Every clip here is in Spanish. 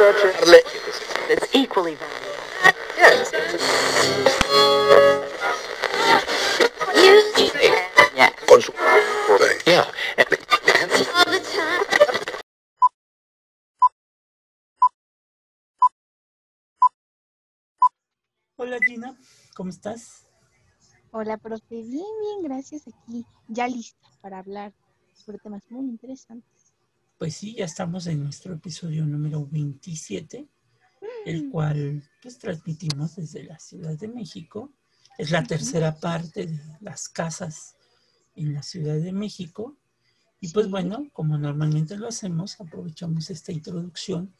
that's equally. Yes. Yeah. Hola Gina, ¿cómo estás? Hola, profe. Bien, bien, gracias. Aquí ya lista para hablar sobre temas muy interesantes. Pues sí, ya estamos en nuestro episodio número 27, el cual pues transmitimos desde la Ciudad de México. Es la tercera parte de las casas en la Ciudad de México. Y pues bueno, como normalmente lo hacemos, aprovechamos esta introducción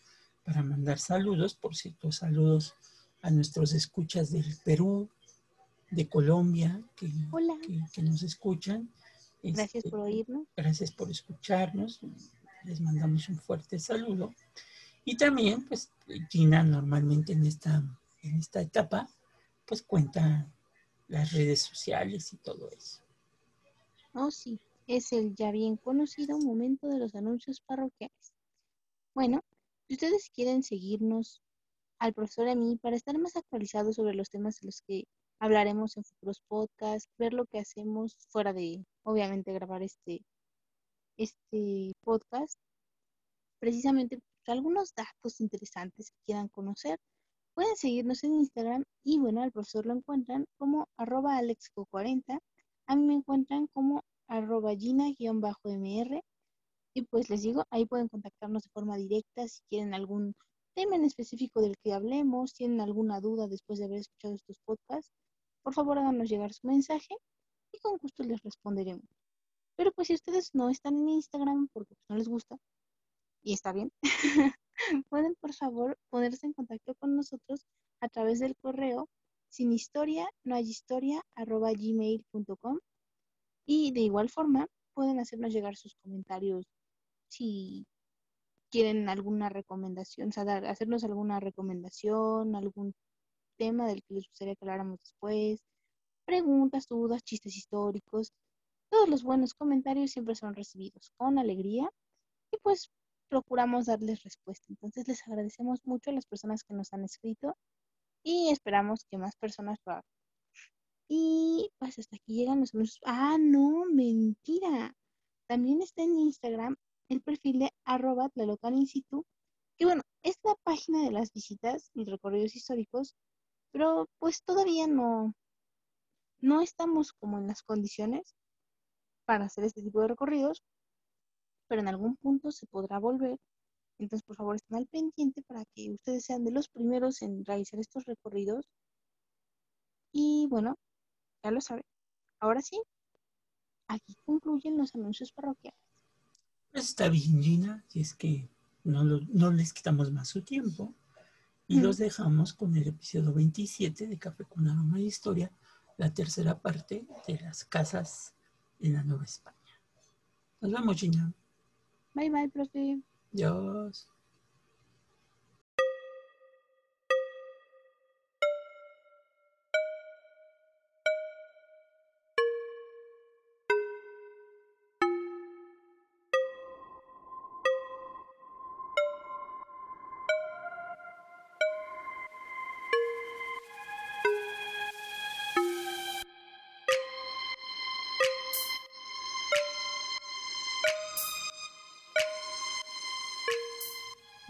para mandar saludos, por cierto, saludos a nuestros escuchas del Perú, de Colombia, que, Hola. que- que nos escuchan. Gracias Este, por oírnos. Gracias por escucharnos. Les mandamos un fuerte saludo. Y también, pues, Gina normalmente en esta, en esta etapa, pues cuenta las redes sociales y todo eso. Oh, sí. Es el ya bien conocido momento de los anuncios parroquiales. Bueno, si ustedes quieren seguirnos al profesor y a mí para estar más actualizados sobre los temas de los que hablaremos en futuros podcasts, ver lo que hacemos fuera de, obviamente, grabar este, este podcast, precisamente pues, algunos datos interesantes que quieran conocer, pueden seguirnos en Instagram y bueno, al profesor lo encuentran como arroba alexco40, a mí me encuentran como arroba gina-mr y pues les digo, ahí pueden contactarnos de forma directa si quieren algún tema en específico del que hablemos, tienen alguna duda después de haber escuchado estos podcasts, por favor háganos llegar su mensaje y con gusto les responderemos. Pero pues si ustedes no están en Instagram porque pues, no les gusta, y está bien, pueden por favor ponerse en contacto con nosotros a través del correo sin historia, no hay historia, arroba gmail.com y de igual forma pueden hacernos llegar sus comentarios si quieren alguna recomendación, o sea, dar- hacernos alguna recomendación, algún tema del que les gustaría que habláramos después, preguntas, dudas, chistes históricos. Todos los buenos comentarios siempre son recibidos con alegría y pues procuramos darles respuesta. Entonces les agradecemos mucho a las personas que nos han escrito y esperamos que más personas lo hagan. Y pues hasta aquí llegan los anuncios. Ah, no, mentira. También está en Instagram el perfil de arroba situ, que bueno, es la página de las visitas y recorridos históricos, pero pues todavía no, no estamos como en las condiciones para hacer este tipo de recorridos, pero en algún punto se podrá volver. Entonces, por favor, estén al pendiente para que ustedes sean de los primeros en realizar estos recorridos. Y bueno, ya lo saben. Ahora sí, aquí concluyen los anuncios parroquiales. Pues está bien, Gina, si es que no, lo- no les quitamos más su tiempo. Y los dejamos con el episodio 27 de Café con Aroma de Historia, la tercera parte de las casas en la Nueva España. Nos vemos, Gina. Bye bye, profe. Adiós.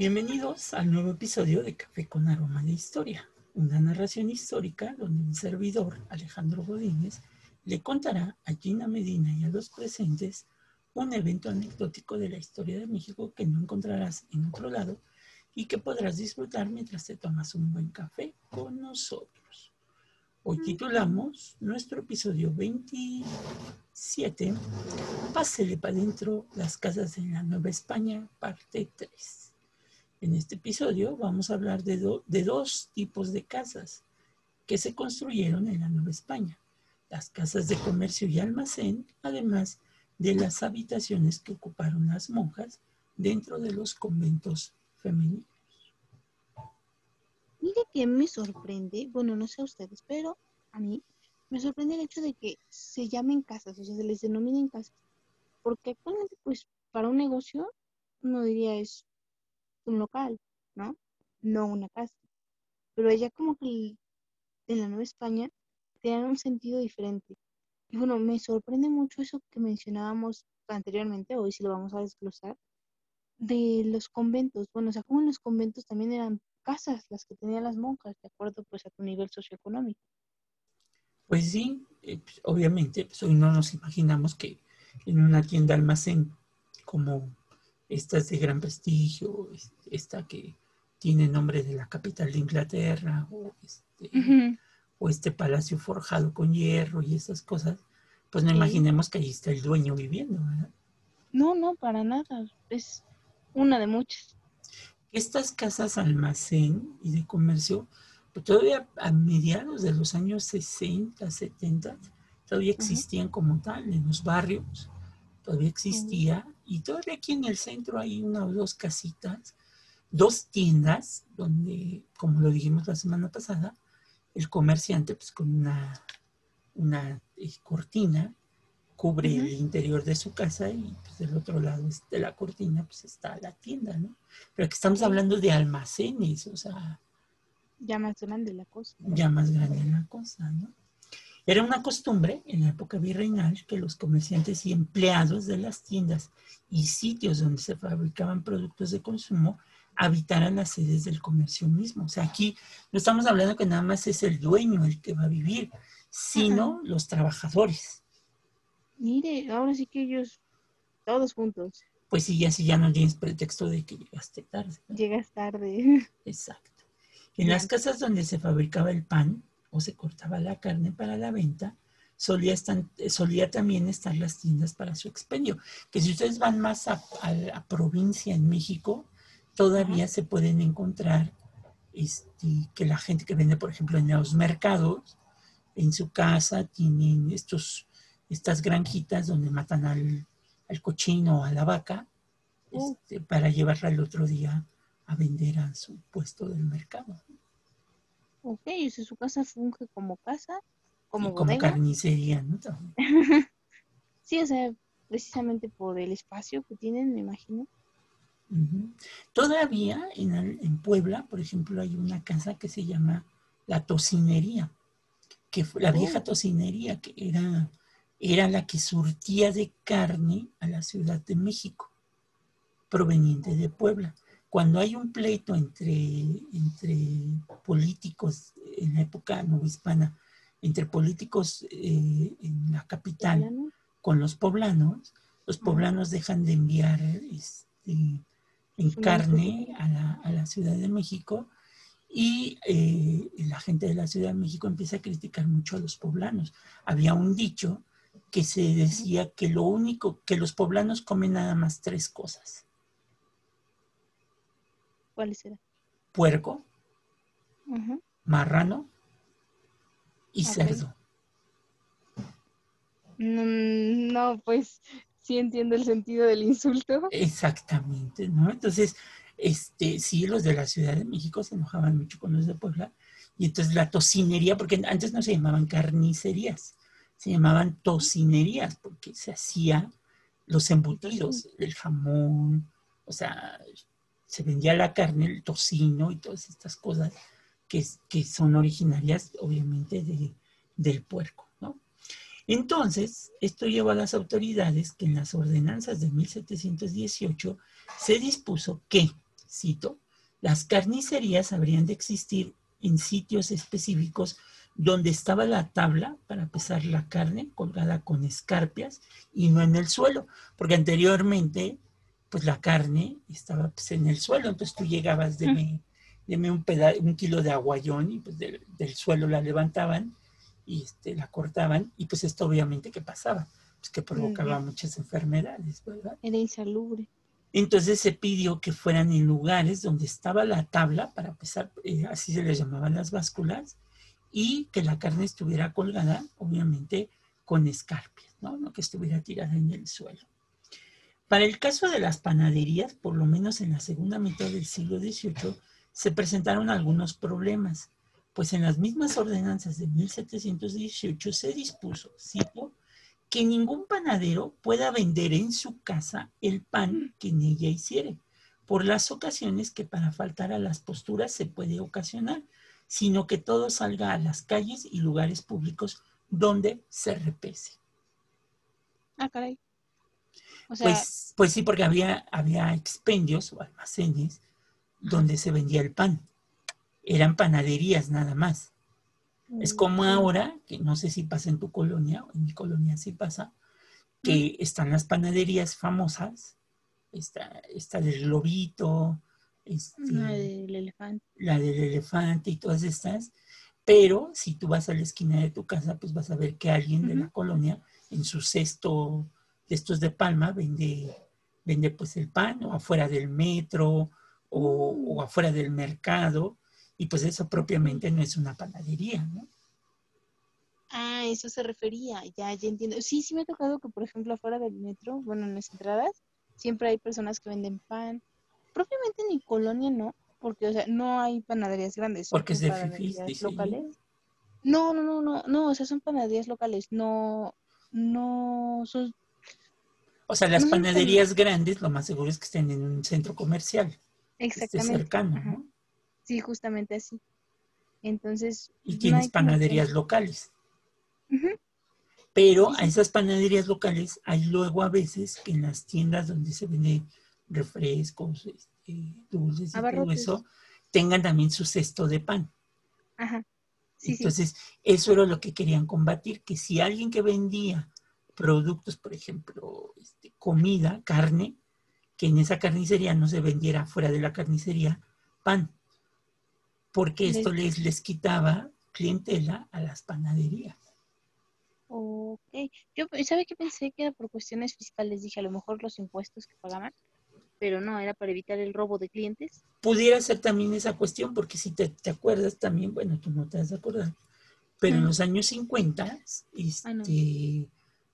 Bienvenidos al nuevo episodio de Café con Aroma de Historia, una narración histórica donde un servidor, Alejandro Godínez, le contará a Gina Medina y a los presentes un evento anecdótico de la historia de México que no encontrarás en otro lado y que podrás disfrutar mientras te tomas un buen café con nosotros. Hoy titulamos nuestro episodio 27, Pásele para adentro las casas en la Nueva España, parte 3. En este episodio vamos a hablar de, do- de dos tipos de casas que se construyeron en la Nueva España. Las casas de comercio y almacén, además de las habitaciones que ocuparon las monjas dentro de los conventos femeninos. Mire que me sorprende, bueno, no sé a ustedes, pero a mí me sorprende el hecho de que se llamen casas, o sea, se les denominen casas. Porque actualmente, pues, para un negocio, uno diría es un local, ¿no? No una casa. Pero allá como que en la Nueva España tenían un sentido diferente. Y bueno, me sorprende mucho eso que mencionábamos anteriormente, hoy sí lo vamos a desglosar, de los conventos. Bueno, o sea, como en los conventos también eran casas las que tenían las monjas, de acuerdo pues a tu nivel socioeconómico. Pues sí, eh, pues, obviamente, pues hoy no nos imaginamos que en una tienda almacén como estas de gran prestigio, es- esta que tiene nombre de la capital de Inglaterra, o este, o este palacio forjado con hierro y esas cosas, pues no Sí. imaginemos que ahí está el dueño viviendo, ¿verdad? No, no, para nada. Es una de muchas. Estas casas almacén y de comercio, pues todavía a mediados de los años 60, 70, todavía existían como tal en los barrios, todavía existía, y todavía aquí en el centro hay una o dos casitas, dos tiendas, donde, como lo dijimos la semana pasada, el comerciante, pues con una, una eh, cortina, cubre el interior de su casa y pues, del otro lado de la cortina pues está la tienda, ¿no? Pero aquí estamos hablando de almacenes, o sea, Ya más grande la cosa. ya más grande la cosa, ¿no? Era una costumbre en la época virreinal que los comerciantes y empleados de las tiendas y sitios donde se fabricaban productos de consumo habitaran las sedes del comercio mismo. O sea, aquí no estamos hablando que nada más es el dueño el que va a vivir, sino los trabajadores. Mire, ahora sí que ellos, todos juntos, Pues sí, así ya no tienes pretexto de que llegaste tarde. ¿no? llegas tarde. Exacto. En las casas donde se fabricaba el pan o se cortaba la carne para la venta, solía, estan- solía también estar las tiendas para su expendio. Que si ustedes van más a, a la provincia en México, todavía se pueden encontrar este, que la gente que vende, por ejemplo, en los mercados, en su casa tienen estos, estas granjitas donde matan al, al cochino o a la vaca este, para llevarla el otro día a vender a su puesto del mercado. Ok, sea, su casa funge como casa, como y como bodega. carnicería, ¿no? Sí, o sea, precisamente por el espacio que tienen, me imagino. Todavía en, el- en Puebla, por ejemplo, hay una casa que se llama la tocinería, que fue la vieja Oh. tocinería, que era, era la que surtía de carne a la Ciudad de México, proveniente de Puebla. Cuando hay un pleito entre, entre políticos en la época novohispana, entre políticos eh, en la capital, con los poblanos, los poblanos dejan de enviar este, en carne a la, a la Ciudad de México y eh, la gente de la Ciudad de México empieza a criticar mucho a los poblanos. Había un dicho que se decía que lo único, que los poblanos comen nada más tres cosas, ¿Cuál será? puerco, marrano y cerdo. Mm, No, pues sí entiendo el sentido del insulto. Exactamente, ¿no? Entonces, este, sí, los de la Ciudad de México se enojaban mucho con los de Puebla. Y entonces la tocinería, porque antes no se llamaban carnicerías, se llamaban tocinerías, porque se hacía los embutidos, el jamón, o sea, se vendía la carne, el tocino y todas estas cosas que, que son originarias, obviamente, de, del puerco, ¿no? Entonces, esto llevó a las autoridades que en las ordenanzas de 1718 se dispuso que, cito, las carnicerías habrían de existir en sitios específicos donde estaba la tabla para pesar la carne colgada con escarpias y no en el suelo, porque anteriormente pues la carne estaba pues, en el suelo, entonces tú llegabas, deme, deme un, peda un kilo de aguayón y pues del, del suelo la levantaban y este, la cortaban y pues esto obviamente que pasaba, pues que provocaba muchas enfermedades, ¿verdad? Era insalubre. Entonces se pidió que fueran en lugares donde estaba la tabla para pesar, eh, así se les llamaban las básculas, y que la carne estuviera colgada, obviamente, con escarpias, ¿no? No que estuviera tirada en el suelo. Para el caso de las panaderías, por lo menos en la segunda mitad del siglo XVIII, se presentaron algunos problemas, pues en las mismas ordenanzas de 1718 se dispuso, cito, que ningún panadero pueda vender en su casa el pan que en ella hiciere, por las ocasiones que para faltar a las posturas se puede ocasionar, sino que todo salga a las calles y lugares públicos donde se repese. Ah, caray. O sea, Pues, pues sí, porque había, había expendios o almacenes donde se vendía el pan. Eran panaderías nada más. Es como ahora, que no sé si pasa en tu colonia, o en mi colonia sí pasa, que están las panaderías famosas, está, está del lobito, este, la del elefante. la del elefante y todas estas, pero si tú vas a la esquina de tu casa, pues vas a ver que alguien de la colonia en su cesto estos de palma vende, vende pues el pan o afuera del metro o, o afuera del mercado y pues eso propiamente no es una panadería, ¿no? Ah, eso se refería, ya, ya entiendo. Sí, sí me ha tocado que, por ejemplo, afuera del metro, bueno, en las entradas, siempre hay personas que venden pan. Propiamente en mi colonia no, porque, o sea, no hay panaderías grandes. Porque es de panaderías locales. No, no, no, no, no, o sea, son panaderías locales, no, no, son, O sea, las panaderías grandes, lo más seguro es que estén en un centro comercial, exactamente. cercano, ajá. ¿no? Sí, justamente así. Entonces, Y tienes que- panaderías locales. Ujú, Pero Sí, a esas panaderías locales hay luego a veces que en las tiendas donde se venden refrescos, este, dulces y todo eso, tengan también su cesto de pan. Ajá. Sí, sí. Entonces, eso era lo que querían combatir, que si alguien que vendía productos, por ejemplo, este, comida, carne, que en esa carnicería no se vendiera fuera de la carnicería pan, porque esto les, les quitaba clientela a las panaderías. Ok. Yo, ¿sabe qué pensé? Que era por cuestiones fiscales. Dije, a lo mejor los impuestos que pagaban, pero no, era para evitar el robo de clientes. pudiera ser también esa cuestión, porque si te, te acuerdas también, bueno, tú no te vas a acordar, pero en los años 50, este, Ah, no.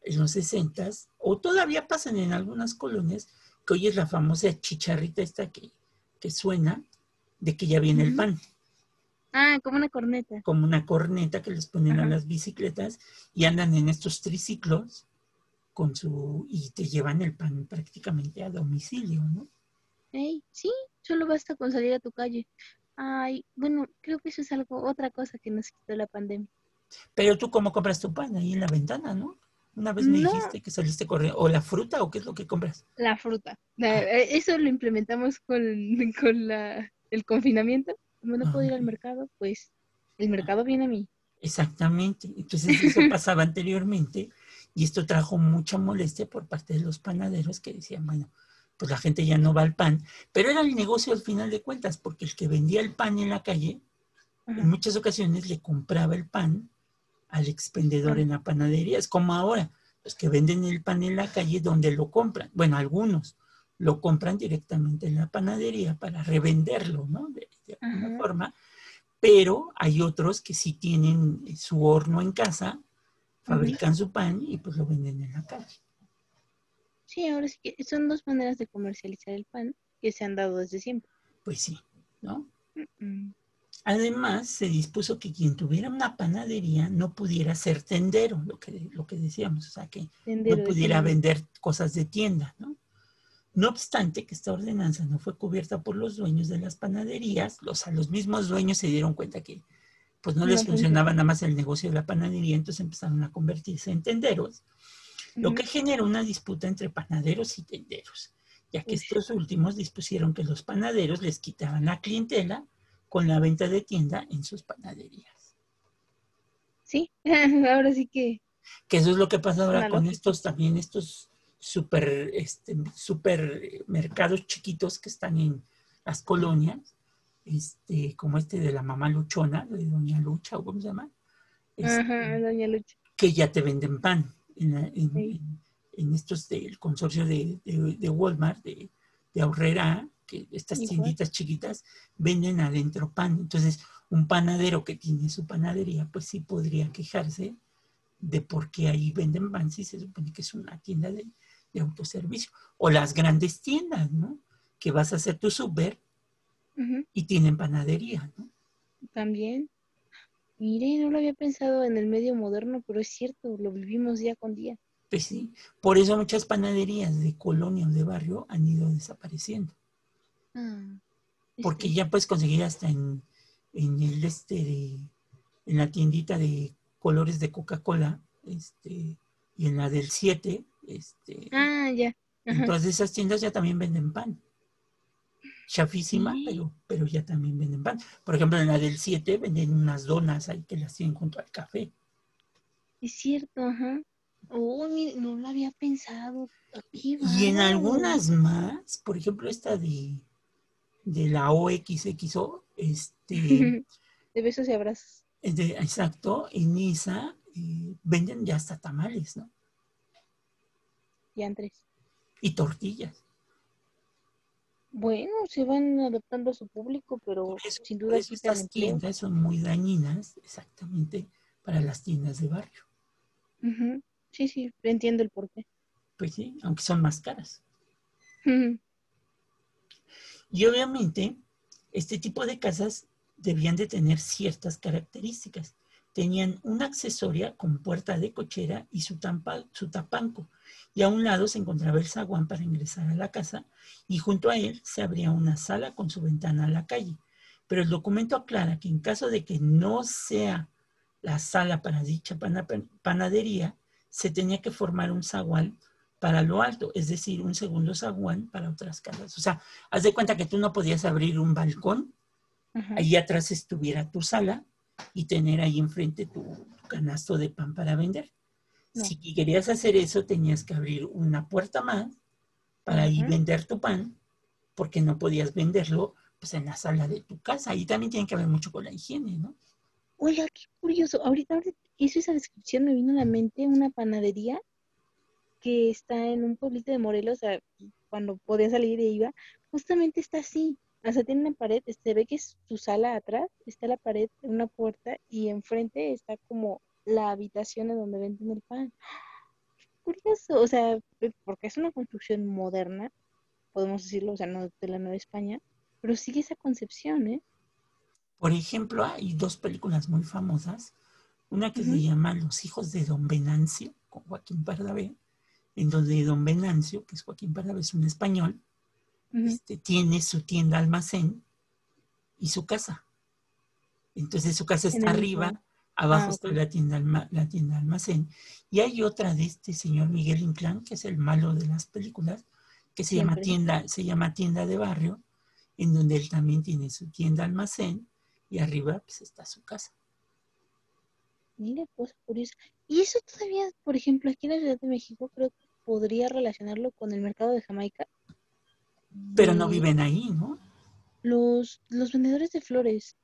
En los 60, o todavía pasan en algunas colonias, que hoy es la famosa chicharrita esta que, que suena, de que ya viene el pan, Ah, como una corneta. como una corneta que les ponen a las bicicletas y andan en estos triciclos con su, y te llevan el pan prácticamente a domicilio, ¿no? Ey, sí, solo basta con salir a tu calle. Ay, bueno, creo que eso es algo, otra cosa que nos quitó la pandemia. Pero tú cómo compras tu pan ahí en la ventana, ¿no? Una vez me No. dijiste que saliste corriendo. ¿O la fruta o qué es lo que compras? La fruta. La- eh, eso lo implementamos con, con la, el confinamiento. Como no puedo ir al Ah. mercado, pues el mercado viene a mí. Exactamente. Entonces eso pasaba anteriormente y esto trajo mucha molestia por parte de los panaderos que decían, bueno, pues la gente ya no va al pan. Pero era el negocio al final de cuentas, porque el que vendía el pan en la calle, Ajá. en muchas ocasiones le compraba el pan al expendedor en la panadería. Es como ahora, los que venden el pan en la calle, donde lo compran? Bueno, algunos lo compran directamente en la panadería para revenderlo, ¿no? De, de alguna Ajá. forma. Pero hay otros que sí tienen su horno en casa, fabrican su pan y pues lo venden en la calle. Sí, ahora sí que son dos maneras de comercializar el pan que se han dado desde siempre. Pues sí, ¿no? Mm, Además, se dispuso que quien tuviera una panadería no pudiera ser tendero, lo que, lo que decíamos, o sea, que tendero no pudiera vender cosas de tienda, ¿no? No obstante que esta ordenanza no fue cubierta por los dueños de las panaderías, los, a los mismos dueños se dieron cuenta que pues no les funciona. funcionaba nada más el negocio de la panadería, entonces empezaron a convertirse en tenderos, lo que generó una disputa entre panaderos y tenderos, ya que estos últimos dispusieron que los panaderos les quitaban la clientela con la venta de tienda en sus panaderías. Sí, ahora sí que Que eso es lo que pasa ahora con estos también, estos super, este, super mercados chiquitos que están en las colonias, este, como este de la mamá Luchona, de Doña Lucha, o cómo se llama, Este, Ajá, doña Lucha. que ya te venden pan en, la- en- Sí. en- en estos del consorcio de, de- de Walmart, de, de Aurrera, que estas tienditas chiquitas venden adentro pan. Entonces, un panadero que tiene su panadería, pues sí podría quejarse de por qué ahí venden pan si se supone que es una tienda de, de autoservicio. O las grandes tiendas, ¿no? Que vas a hacer tu súper Ujú, y tienen panadería, ¿no? También. Mire, no lo había pensado en el medio moderno, pero es cierto, lo vivimos día con día. Pues sí, por eso muchas panaderías de colonia o de barrio han ido desapareciendo. Ah, porque ya puedes conseguir hasta en, en el este de, en la tiendita de colores de Coca-Cola, este, y en la del 7, este, Ah, ya. en Ajá. todas esas tiendas ya también venden pan. Chafísima, Sí. pero, pero ya también venden pan. Por ejemplo, en la del 7 venden unas donas ahí que las tienen junto al café. Es cierto, ajá. Oh, no lo había pensado. Y en algunas más, por ejemplo, esta de, de la OXXO, este, De besos y abrazos. de- exacto, en esa eh, venden ya hasta tamales, ¿no? Y Andrés. Y tortillas. Bueno, se van adaptando a su público, pero eso- sin duda eso estas tiendas son muy dañinas, exactamente, para las tiendas de barrio. Sí, sí, entiendo el porqué. Pues sí, aunque son más caras. Ujú. Y obviamente, este tipo de casas debían de tener ciertas características. Tenían una accesoria con puerta de cochera y su, su tapanco. Y a un lado se encontraba el zaguán para ingresar a la casa y junto a él se abría una sala con su ventana a la calle. Pero el documento aclara que en caso de que no sea la sala para dicha pana- panadería, se tenía que formar un zaguán para lo alto, es decir, un segundo zaguán para otras casas. O sea, haz de cuenta que tú no podías abrir un balcón, ahí atrás estuviera tu sala y tener ahí enfrente tu, tu canasto de pan para vender. No. Si querías hacer eso, tenías que abrir una puerta más para ahí vender tu pan, porque no podías venderlo pues en la sala de tu casa. Ahí también tiene que ver mucho con la higiene, ¿no? Oiga, qué curioso. Ahorita, ahorita hizo esa descripción, me vino a la mente una panadería que está en un pueblito de Morelos, o sea, cuando podía salir e iba, justamente está así. O sea, tiene una pared, se ve que es su sala atrás, está la pared, una puerta, y enfrente está como la habitación en donde venden el pan. Qué curioso, o sea, porque es una construcción moderna, podemos decirlo, o sea, no de la Nueva España, pero sigue esa concepción, ¿eh? Por ejemplo, hay dos películas muy famosas. Una que se llama Los hijos de Don Venancio, con Joaquín Pardavé, en donde Don Venancio, que es Joaquín Pardavé, es un español, este, tiene su tienda almacén y su casa. Entonces su casa está arriba, mismo- abajo Ah, está la tienda, alma- la tienda almacén. Y hay otra de este señor Miguel Inclán, que es el malo de las películas, que se llama tienda, se llama tienda de barrio, en donde él también tiene su tienda almacén y arriba pues está su casa. Mira, cosa curiosa. Y eso todavía, por ejemplo, aquí en la Ciudad de México, creo que podría relacionarlo con el mercado de Jamaica. Pero no viven ahí, ¿no? Los, los vendedores de flores.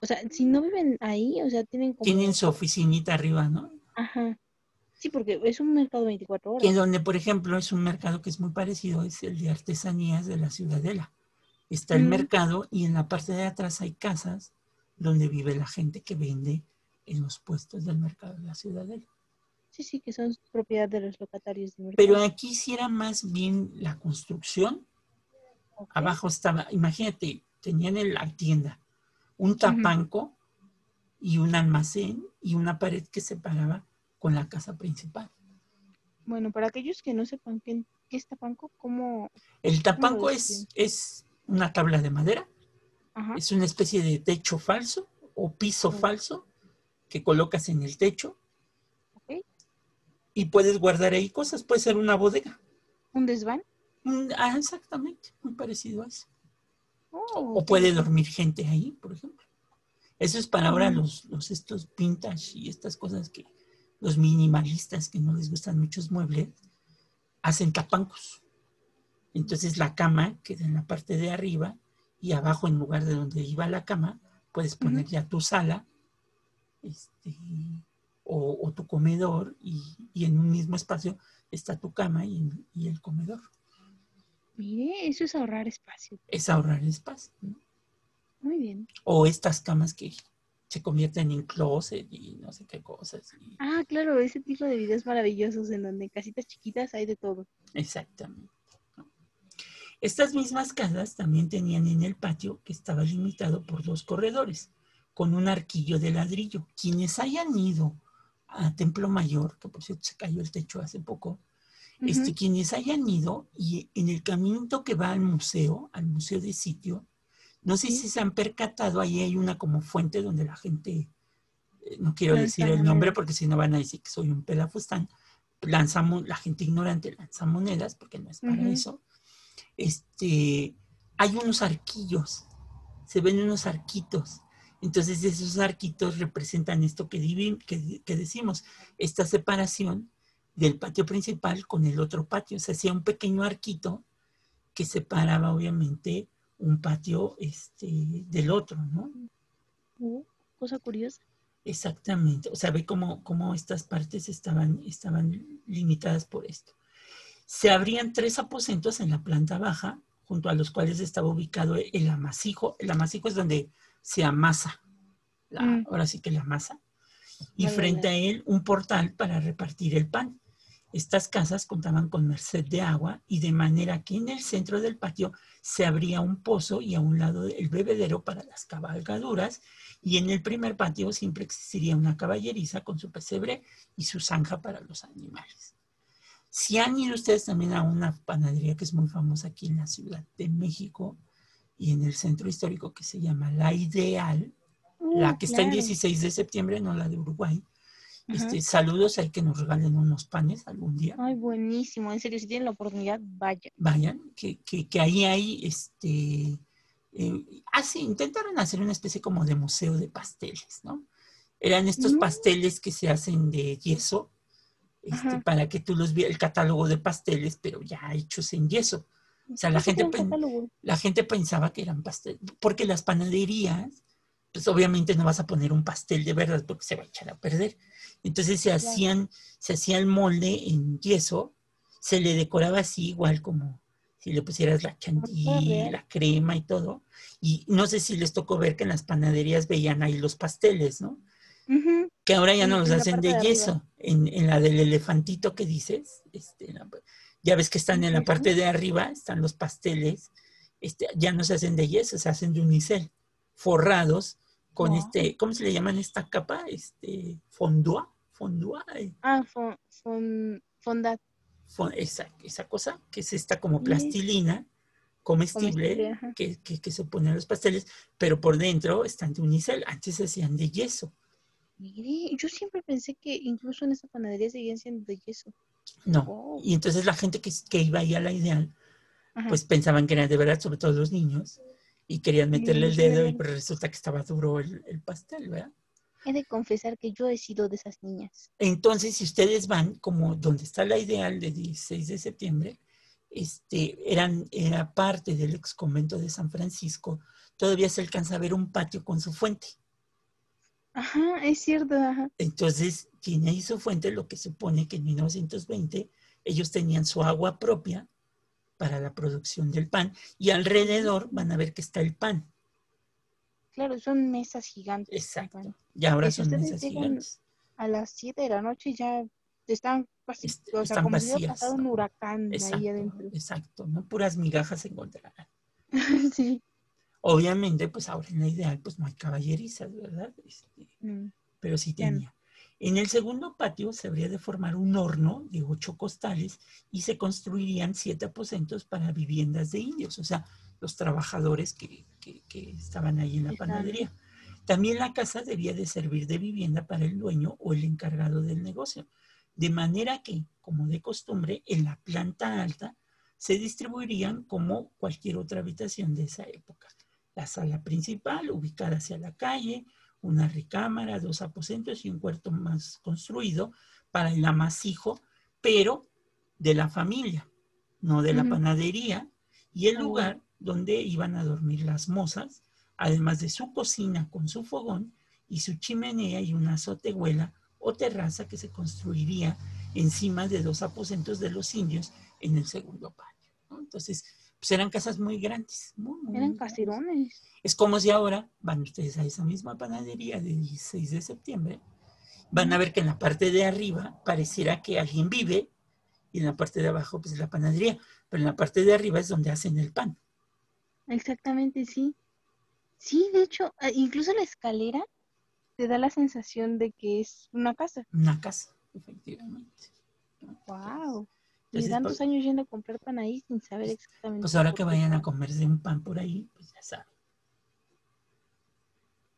O sea, si no viven ahí, o sea, tienen como... Tienen su oficinita arriba, ¿no? Ajá. Sí, porque es un mercado 24 Que horas. donde, por ejemplo, es un mercado que es muy parecido, es el de artesanías de la Ciudadela. Está el Mm. mercado y en la parte de atrás hay casas donde vive la gente que vende en los puestos del mercado de la Ciudadela. Sí, sí, que son propiedad de los locatarios mercado. Pero aquí sí era más bien la construcción. Abajo estaba, imagínate, tenían en la tienda un tapanco y un almacén y una pared que separaba con la casa principal. Bueno, para aquellos que no sepan qué, qué es Tapanco, ¿cómo...? El tapanco es, es una tabla de madera, Ajá. es una especie de techo falso o piso falso que colocas en el techo. Y puedes guardar ahí cosas, puede ser una bodega. ¿Un desván? Mm, Ah, exactamente, muy parecido a eso. Oh, O puede dormir gente ahí, por ejemplo. Eso es para ahora Ujú. los, los estos vintage y estas cosas que los minimalistas que no les gustan muchos muebles hacen tapancos. Entonces la cama queda en la parte de arriba y abajo en lugar de donde iba la cama puedes poner Ujú. ya tu sala este, o, o tu comedor y, y en un mismo espacio está tu cama y, y el comedor. Mire, eso es ahorrar espacio. Es ahorrar espacio. ¿no? Muy bien. O estas camas que se convierten en closet y no sé qué cosas. y- Ah, claro, ese tipo de videos maravillosos en donde en casitas chiquitas hay de todo. Exactamente. Estas mismas casas también tenían en el patio que estaba limitado por dos corredores con un arquillo de ladrillo. Quienes hayan ido a Templo Mayor, que por cierto se cayó el techo hace poco, este, quienes hayan ido y en el caminito que va al museo, al museo de sitio, no sé Sí. si se han percatado, ahí hay una como fuente donde la gente, eh, no quiero decir el nombre porque si no van a decir que soy un pelafustán, lanzamos, la gente ignorante lanza monedas porque no es para eso. Este, hay unos arquillos, se ven unos arquitos. Entonces esos arquitos representan esto que, divi- que, que decimos, esta separación del patio principal con el otro patio. Se hacía un pequeño arquito que separaba obviamente un patio este, del otro, ¿no? Uh, cosa curiosa. Exactamente. O sea, ve cómo, cómo estas partes estaban, estaban limitadas por esto. Se abrían tres aposentos en la planta baja, junto a los cuales estaba ubicado el amasijo. El amasijo es donde se amasa, la- Mm. ahora sí que la masa. Y frente a él un portal para repartir el pan. Estas casas contaban con merced de agua y de manera que en el centro del patio se abría un pozo y a un lado el bebedero para las cabalgaduras y en el primer patio siempre existiría una caballeriza con su pesebre y su zanja para los animales. Si han ido ustedes también a una panadería que es muy famosa aquí en la Ciudad de México y en el centro histórico que se llama La Ideal, la Uh, que está en claro. 16 de septiembre, no la de Uruguay. Este, saludos, hay que nos regalen unos panes algún día. Ay, buenísimo. En serio, si tienen la oportunidad, vaya. Vayan, que, que, que ahí hay, este, eh, ah, sí, intentaron hacer una especie como de museo de pasteles, ¿no? Eran estos Mm. pasteles que se hacen de yeso, este, para que tú los vieras, el catálogo de pasteles, pero ya hechos en yeso. O sea, la gente, la gente pensaba que eran pasteles, porque las panaderías, pues obviamente no vas a poner un pastel de verdad porque se va a echar a perder. Entonces se hacían, se hacía el molde en yeso, se le decoraba así igual como si le pusieras la chantilly, la crema y todo. Y no sé si les tocó ver que en las panaderías veían ahí los pasteles, ¿no? Que ahora ya no los hacen de yeso. En, en la del elefantito que dices, este, la- ya ves que están en la parte de arriba, están los pasteles, este, ya no se hacen de yeso, se hacen de unicel, forrados con este, ¿cómo se le llaman esta capa? Este, fondua, fondua, Ah, fon, fon, fondat. fon- esa, esa cosa, que es esta como plastilina comestible, que, que, que se pone a los pasteles, pero por dentro están de unicel, antes se hacían de yeso. Mire, yo siempre pensé que incluso en esa panadería seguían siendo de yeso. No. Oh. Y entonces la gente que, que iba ahí a la ideal, Ajá. pues pensaban que eran de verdad, sobre todo los niños, y querían meterle el dedo y verdad. pues resulta que estaba duro el, el pastel, ¿verdad? He de confesar que yo he sido de esas niñas. Entonces, si ustedes van, como donde está la ideal de 16 de septiembre, este, eran, era parte del ex convento de San Francisco, todavía se alcanza a ver un patio con su fuente. Ajá, es cierto, ajá. Entonces, tiene ahí su fuente, lo que supone que en 1920 ellos tenían su agua propia para la producción del pan y alrededor van a ver que está el pan. Claro, son mesas gigantes. Exacto. Y ahora si son mesas gigantes. A las 7 de la noche ya están Est- o sea, están como si vacías. pasado un huracán ahí Exacto, adentro. exacto, ¿no? Puras migajas se encontrarán. sí. Obviamente, pues ahora en la ideal, pues no hay caballerizas, ¿verdad? Este, Mm. pero sí tenía. En el segundo patio se habría de formar un horno de ocho costales y se construirían siete aposentos para viviendas de indios, o sea, los trabajadores que, que- que estaban ahí en la panadería. También la casa debía de servir de vivienda para el dueño o el encargado del negocio, de manera que, como de costumbre, en la planta alta se distribuirían como cualquier otra habitación de esa época. La sala principal, ubicada hacia la calle, una recámara, dos aposentos y un cuarto más construido para el amasijo, pero de la familia, no de la panadería, y el lugar donde iban a dormir las mozas, además de su cocina con su fogón y su chimenea y una azotehuela o terraza que se construiría encima de dos aposentos de los indios en el segundo patio. ¿no? Entonces, pues eran casas muy grandes. muy, muy, Eran caserones. Es como si ahora van ustedes a esa misma panadería del 16 de septiembre, van a ver que en la parte de arriba pareciera que alguien vive y en la parte de abajo pues la panadería, pero en la parte de arriba es donde hacen el pan. Exactamente, sí. Sí, de hecho, ah, incluso la escalera te da la sensación de que es una casa. Una casa, efectivamente. Wow. Ni Entonces, tantos pues, años yendo a comprar pan ahí sin saber exactamente. pues ahora que vayan a comerse un pan por ahí, pues ya saben.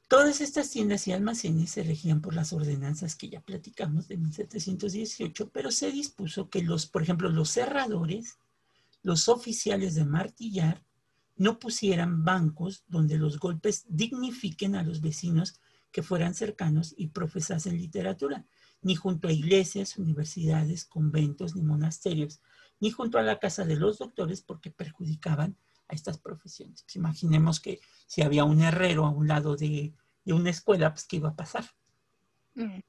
Todas estas tiendas y almacenes se regían por las ordenanzas que ya platicamos de 1718, pero se dispuso que los, por ejemplo, los cerradores, los oficiales de martillar, no pusieran bancos donde los golpes dignifiquen a los vecinos que fueran cercanos y profesasen literatura, ni junto a iglesias, universidades, conventos, ni monasterios, ni junto a la casa de los doctores porque perjudicaban a estas profesiones. Pues imaginemos que si había un herrero a un lado de, de una escuela, pues ¿qué iba a pasar? Mm,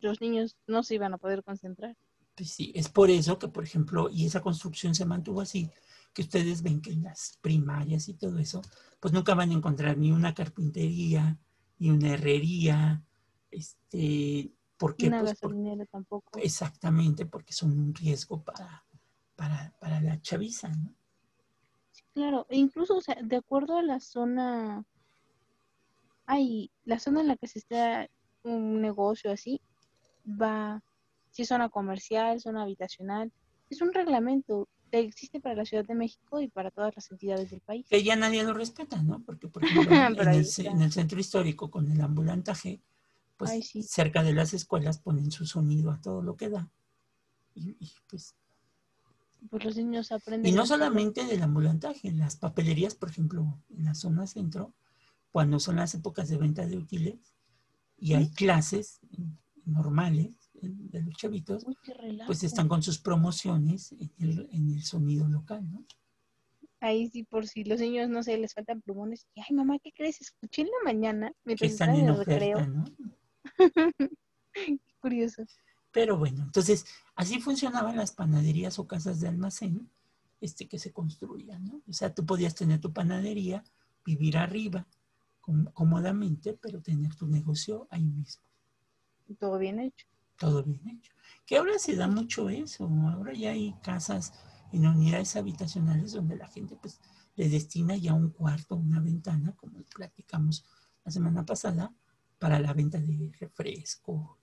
Los niños no se iban a poder concentrar. Pues sí, es por eso que, por ejemplo, y esa construcción se mantuvo así, que ustedes ven que en las primarias y todo eso, pues nunca van a encontrar ni una carpintería, ni una herrería, este, Una Pues por- tampoco. exactamente, porque son un riesgo para, para, para la chaviza, ¿no? Sí, claro, e incluso, o sea, de acuerdo a la zona, ay, la zona en la que se está un negocio así, va, si es zona comercial, zona habitacional, es un reglamento que existe para la Ciudad de México y para todas las entidades del país. que ya nadie lo respeta, ¿no? Porque, por ejemplo, en, el, en el centro histórico con el ambulantaje, pues Ay, sí. cerca de las escuelas ponen su sonido a todo lo que da. Y, y, pues, Pues los niños aprenden. y no solamente del ambulantaje, en las papelerías, por ejemplo, en la zona centro, cuando son las épocas de venta de útiles y hay clases normales de los chavitos, Uy, pues están con sus promociones en el, en el sonido local, ¿no? Ahí sí, por si los niños, no sé, les faltan plumones. Y, ay, mamá, ¿qué crees? Escuché en la mañana, mientras están en el recreo. oferta, ¿no? Qué curioso. Pero bueno, entonces así funcionaban las panaderías o casas de almacén este, que se construían, ¿no? O sea, tú podías tener tu panadería, vivir arriba cómodamente, pero tener tu negocio ahí mismo, Todo bien hecho. todo bien hecho. Que ahora se da mucho eso, ahora ya hay casas en unidades habitacionales donde la gente pues le destina ya un cuarto, una ventana, como platicamos la semana pasada, para la venta de refrescos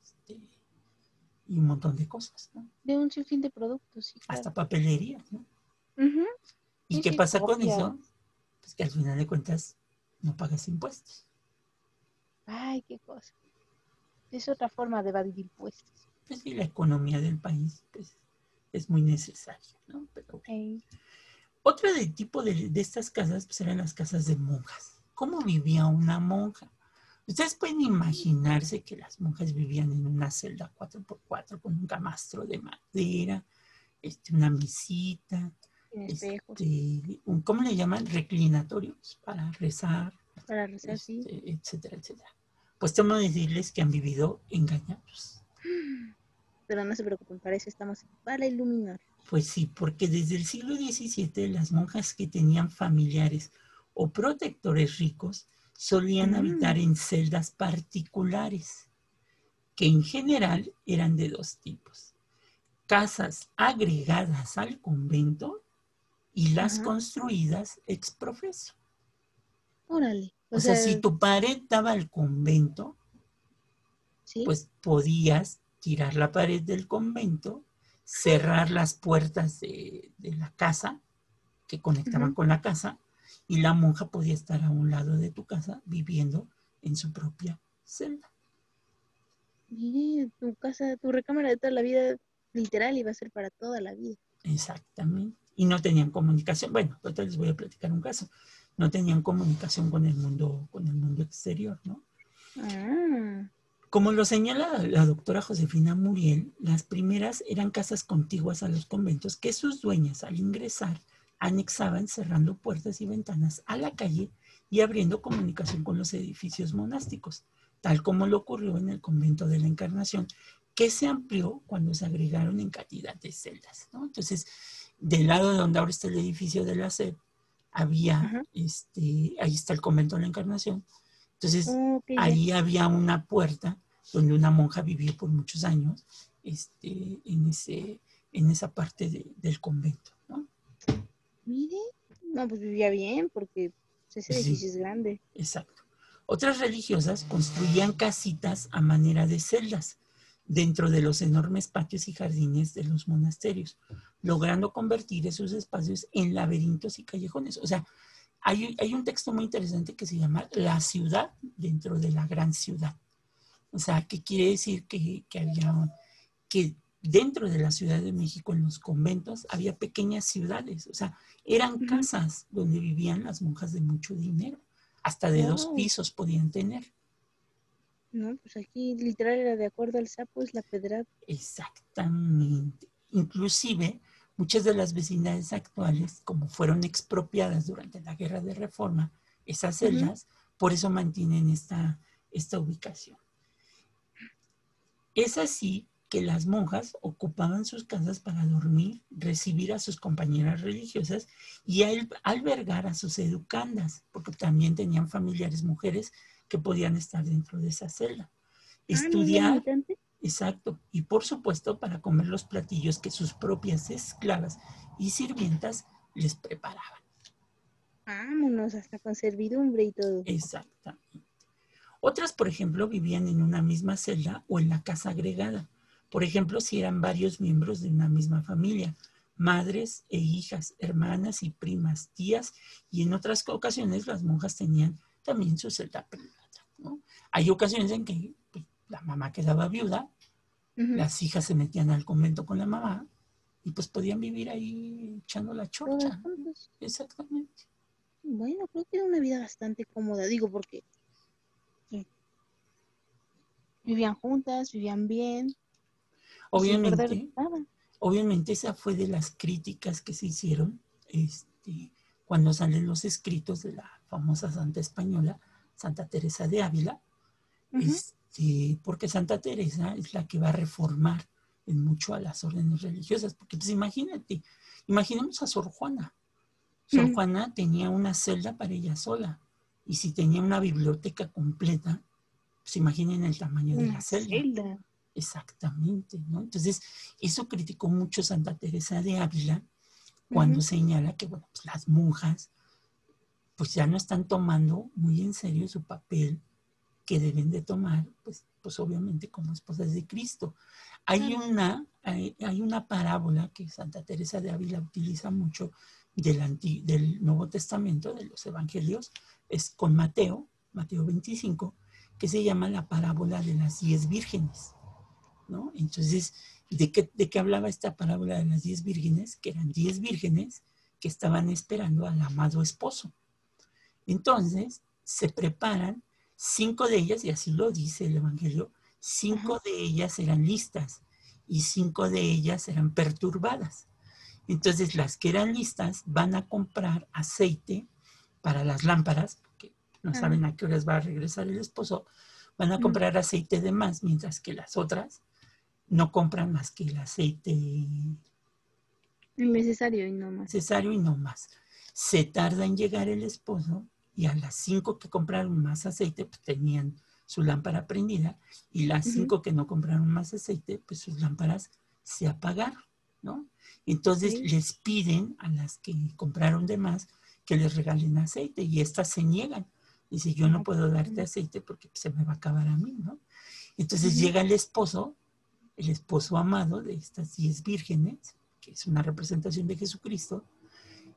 y un montón de cosas, ¿no? De un sinfín de productos, sí, claro. hasta papelería, ¿no? ¿Y qué sí, pasa con eso? Pues que al final de cuentas no pagas impuestos. Ay, qué cosa. Es otra forma de evadir impuestos. Pues sí, la economía del país pues, es muy necesaria, ¿no? Pero. Ey. Otro de tipo de, de estas casas pues eran las casas de monjas. ¿Cómo vivía una monja? Ustedes pueden imaginarse que las monjas vivían en una celda 4x4 con un camastro de madera, este, una mesita, este, un, ¿cómo le llaman? Reclinatorios para rezar, para rezar, sí. este, etcétera, etcétera. Pues temo decirles que han vivido engañados. Pero no se preocupen, para eso estamos para iluminar. Pues sí, porque desde el siglo XVII las monjas que tenían familiares o protectores ricos solían Mm. habitar en celdas particulares, que en general eran de dos tipos. Casas agregadas al convento y las Ajá. construidas ex profeso. Órale. O, sea, si tu pared daba al convento, ¿sí? pues podías tirar la pared del convento, cerrar las puertas de, de la casa que conectaban con la casa y la monja podía estar a un lado de tu casa viviendo en su propia celda. Mire, tu casa, tu recámara de toda la vida, literal, iba a ser para toda la vida. Exactamente. Y no tenían comunicación. Bueno, ahorita les voy a platicar un caso. No tenían comunicación con el mundo, con el mundo exterior, ¿no? Ah, Como lo señala la doctora Josefina Muriel, las primeras eran casas contiguas a los conventos que sus dueñas al ingresar anexaban cerrando puertas y ventanas a la calle y abriendo comunicación con los edificios monásticos, tal como lo ocurrió en el convento de la Encarnación, que se amplió cuando se agregaron en cantidad de celdas. ¿no? Entonces, del lado de donde ahora está el edificio de la SED, había, este, ahí está el convento de la Encarnación. Entonces, ya. ahí había una puerta donde una monja vivió por muchos años este, en, ese, en esa parte de- del convento. Mire, no, pues vivía bien, porque pues, ese Sí. edificio es grande. Exacto. Otras religiosas construían casitas a manera de celdas, dentro de los enormes patios y jardines de los monasterios, logrando convertir esos espacios en laberintos y callejones. O sea, hay, hay un texto muy interesante que se llama La ciudad dentro de la gran ciudad. O sea, que quiere decir que, que había, que dentro de la Ciudad de México, en los conventos, había pequeñas ciudades, o sea, eran casas donde vivían las monjas de mucho dinero, hasta de dos Wow. pisos podían tener. No, pues aquí literal era de acuerdo al sapo es la pedrada. Exactamente. Inclusive, muchas de las vecindades actuales, como fueron expropiadas durante la guerra de reforma, esas celdas, por eso mantienen esta, esta ubicación. Es así que las monjas ocupaban sus casas para dormir, recibir a sus compañeras religiosas y al- albergar a sus educandas, porque también tenían familiares mujeres que podían estar dentro de esa celda. Ah, ¿no era Estudiar, exacto, y por supuesto para comer los platillos que sus propias esclavas y sirvientas les preparaban. Vámonos, hasta con servidumbre y todo. Exactamente. Otras, por ejemplo, vivían en una misma celda o en la casa agregada. Por ejemplo, si eran varios miembros de una misma familia, madres e hijas, hermanas y primas, tías, y en otras ocasiones las monjas tenían también su celda privada. ¿no? Hay ocasiones en que pues, la mamá quedaba viuda, las hijas se metían al convento con la mamá y pues podían vivir ahí echando la chorcha. Exactamente. Bueno, creo que era una vida bastante cómoda, digo, porque sí, vivían juntas, vivían bien, Obviamente, obviamente esa fue de las críticas que se hicieron este, cuando salen los escritos de la famosa santa española, Santa Teresa de Ávila, este, porque Santa Teresa es la que va a reformar en mucho a las órdenes religiosas, porque pues imagínate, imaginemos a Sor Juana. Sor Mm. Juana tenía una celda para ella sola, y si tenía una biblioteca completa, pues imaginen el tamaño de la celda. celda. Exactamente, ¿no? Entonces, eso criticó mucho Santa Teresa de Ávila cuando señala que, bueno, pues las monjas, pues ya no están tomando muy en serio su papel que deben de tomar, pues, pues obviamente como esposas de Cristo. Hay una, hay, hay una parábola que Santa Teresa de Ávila utiliza mucho del, anti- del Nuevo Testamento, de los Evangelios, es con Mateo, Mateo 25, que se llama la parábola de las diez vírgenes. ¿No? Entonces, ¿de qué, ¿de qué hablaba esta parábola de las diez vírgenes? Que eran diez vírgenes que estaban esperando al amado esposo. Entonces, se preparan, cinco de ellas, y así lo dice el Evangelio, cinco de ellas eran listas y cinco de ellas eran perturbadas. Entonces, las que eran listas van a comprar aceite para las lámparas, porque no saben a qué horas va a regresar el esposo, van a comprar aceite de más, mientras que las otras no compran más que el aceite Innecesario y no más. necesario y no más. Se tarda en llegar el esposo y a las cinco que compraron más aceite, pues tenían su lámpara prendida y las cinco que no compraron más aceite, pues sus lámparas se apagaron, ¿no? Entonces Sí. les piden a las que compraron de más que les regalen aceite y estas se niegan. Dice, yo no puedo pues, darte aceite porque se me va a acabar a mí, ¿no? Entonces llega el esposo, el esposo amado de estas diez vírgenes, que es una representación de Jesucristo.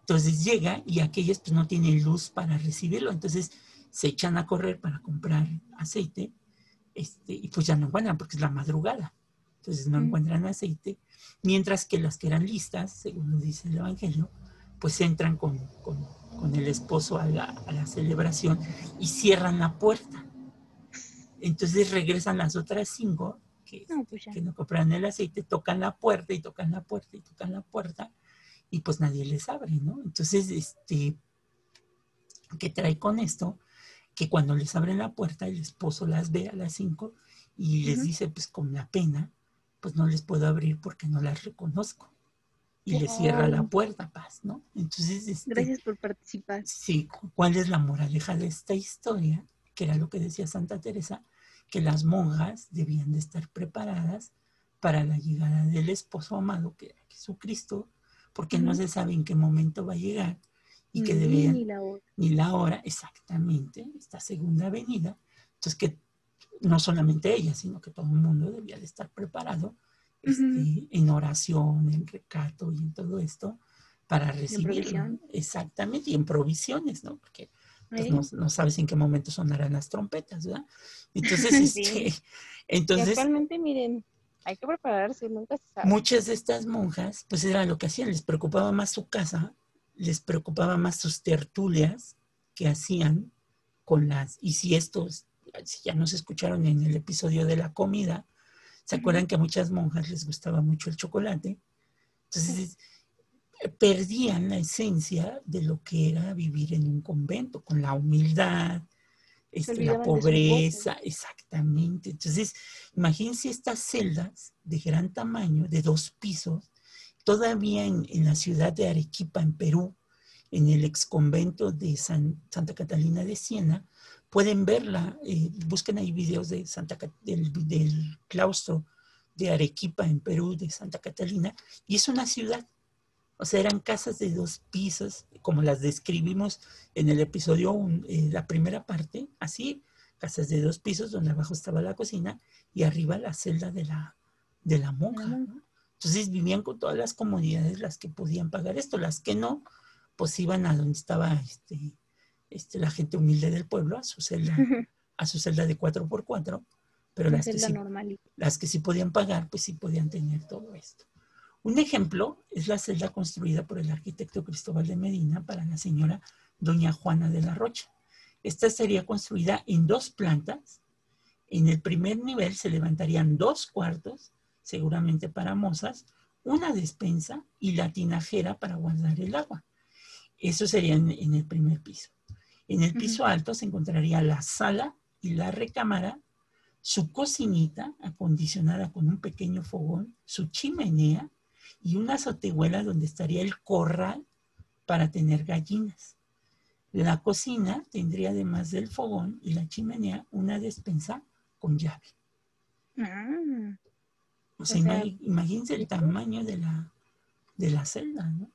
Entonces llega y aquellas pues no tienen luz para recibirlo, entonces se echan a correr para comprar aceite este, y pues ya no encuentran porque es la madrugada. Entonces no encuentran aceite, mientras que las que eran listas, según nos dice el Evangelio, pues entran con, con- con el esposo a la, a la celebración y cierran la puerta. Entonces regresan las otras cinco que, No, pues ya. que no compraron el aceite, tocan la puerta y tocan la puerta y tocan la puerta y pues nadie les abre, ¿no? Entonces, este, ¿qué trae con esto? Que cuando les abren la puerta, el esposo las ve a las cinco y les Ujú. dice, pues con la pena, pues no les puedo abrir porque no las reconozco. Y les cierra la Wow. puerta, paz, ¿no? Entonces, este, Gracias por participar. Sí, ¿cuál es la moraleja de esta historia? Que era lo que decía Santa Teresa, que las monjas debían de estar preparadas para la llegada del esposo amado, que era Jesucristo, porque no se sabe en qué momento va a llegar y que debían, ni la hora. ni la hora exactamente, esta segunda venida. Entonces, que no solamente ella, sino que todo el mundo debía de estar preparado este, en oración, en recato y en todo esto para recibir. Exactamente, y en provisiones, ¿no? Porque pues, no, no sabes en qué momento sonarán las trompetas, ¿verdad? Entonces, Sí. este, Y entonces actualmente, miren, hay que prepararse, nunca se sabe. muchas de estas monjas, pues era lo que hacían, les preocupaba más su casa, les preocupaba más sus tertulias que hacían con las, y si estos, si ya nos escucharon en el episodio de la comida, ¿se acuerdan que a muchas monjas les gustaba mucho el chocolate? Entonces, eh, perdían la esencia de lo que era vivir en un convento, con la humildad, este, la pobreza, exactamente. Entonces, imagínense estas celdas de gran tamaño, de dos pisos, todavía en, en la ciudad de Arequipa, en Perú, en el ex convento de San- Santa Catalina de Siena, pueden verla, eh, busquen ahí videos de Santa, del, del claustro de Arequipa en Perú, de Santa Catalina, y es una ciudad. O sea, eran casas de dos pisos, como las describimos en el episodio, un- eh, la primera parte, así, casas de dos pisos, donde abajo estaba la cocina y arriba la celda de la, de la monja. Entonces vivían con todas las comunidades las que podían pagar esto, las que no, pues iban a donde estaba este, este, la gente humilde del pueblo, a su celda, a su celda de 4x4, pero las que, sí, las que sí podían pagar, pues sí podían tener todo esto. Un ejemplo es la celda construida por el arquitecto Cristóbal de Medina para la señora doña Juana de la Rocha. Esta sería construida en dos plantas. En el primer nivel se levantarían dos cuartos, seguramente para mozas, una despensa y la tinajera para guardar el agua. Eso sería en, en el primer piso. En el piso alto se encontraría la sala y la recámara, su cocinita acondicionada con un pequeño fogón, su chimenea y una azotehuela donde estaría el corral para tener gallinas. La cocina tendría además del fogón y la chimenea una despensa con llave. Ah, O sea, imagínense el tamaño de la, de la celda, ¿no?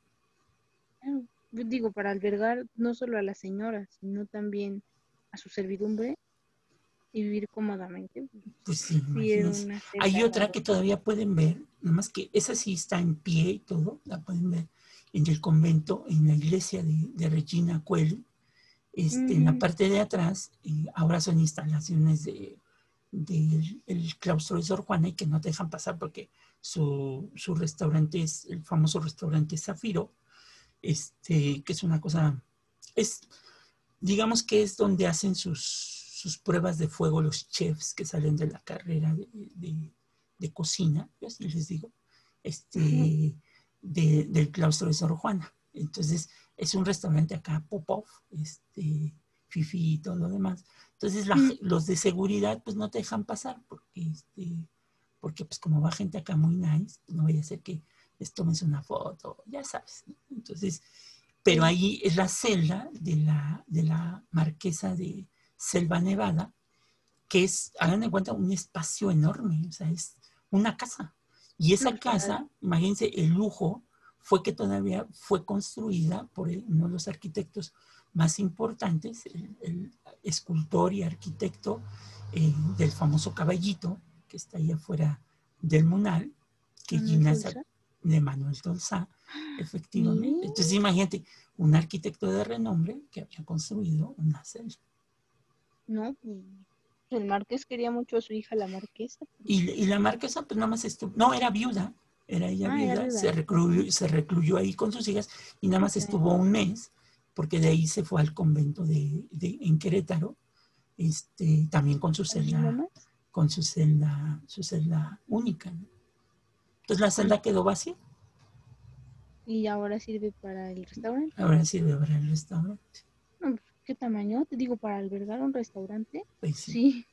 Yo digo, para albergar no solo a las señoras, sino también a su servidumbre y vivir cómodamente. Pues sí, Hay otra que todavía pueden ver, nada más que esa sí está en pie y todo, la pueden ver en el convento, en la iglesia de, de Regina Coeli. Este, En la parte de atrás, eh, ahora son instalaciones de, del el claustro de Sor Juana y que no te dejan pasar porque su, su restaurante es el famoso restaurante Zafiro, este, que es una cosa, es, digamos que es donde hacen sus, sus pruebas de fuego los chefs que salen de la carrera de, de- de cocina, yo así les digo, este, Ujú. de- del claustro de Sor Juana. Entonces, es un restaurante acá, Popov, este, Fifi y todo lo demás. Entonces, la Mm. ge- los de seguridad, pues no te dejan pasar, porque, este, porque pues como va gente acá muy nice, pues, no vaya a ser que les tomes una foto, ya sabes. ¿no? Entonces, pero ahí es la celda de la, de la marquesa de Selva Nevada, que es, hagan de cuenta, un espacio enorme, o sea, es una casa. Y esa casa, imagínense, el lujo fue que todavía fue construida por uno de los arquitectos más importantes, el, el escultor y arquitecto eh, del famoso caballito, que está ahí afuera del Munal, que Gina de Manuel Tolsá, efectivamente. Entonces imagínate, un arquitecto de renombre que había construido una celda. No, el marqués quería mucho a su hija, la marquesa. Y, y la marquesa, pues nada más estuvo, no, era viuda, era ella Ah, viuda. Se, recluyó, se recluyó ahí con sus hijas y nada más estuvo un mes, porque de ahí se fue al convento de, de- en Querétaro, este, también con su ¿Así celda, con su celda, su celda única. ¿no? Entonces la celda quedó vacía, Y ahora sirve para el restaurante. ahora sirve para el restaurante. No, pues, ¿Qué tamaño? Te digo, para albergar un restaurante. Pues sí. Sí.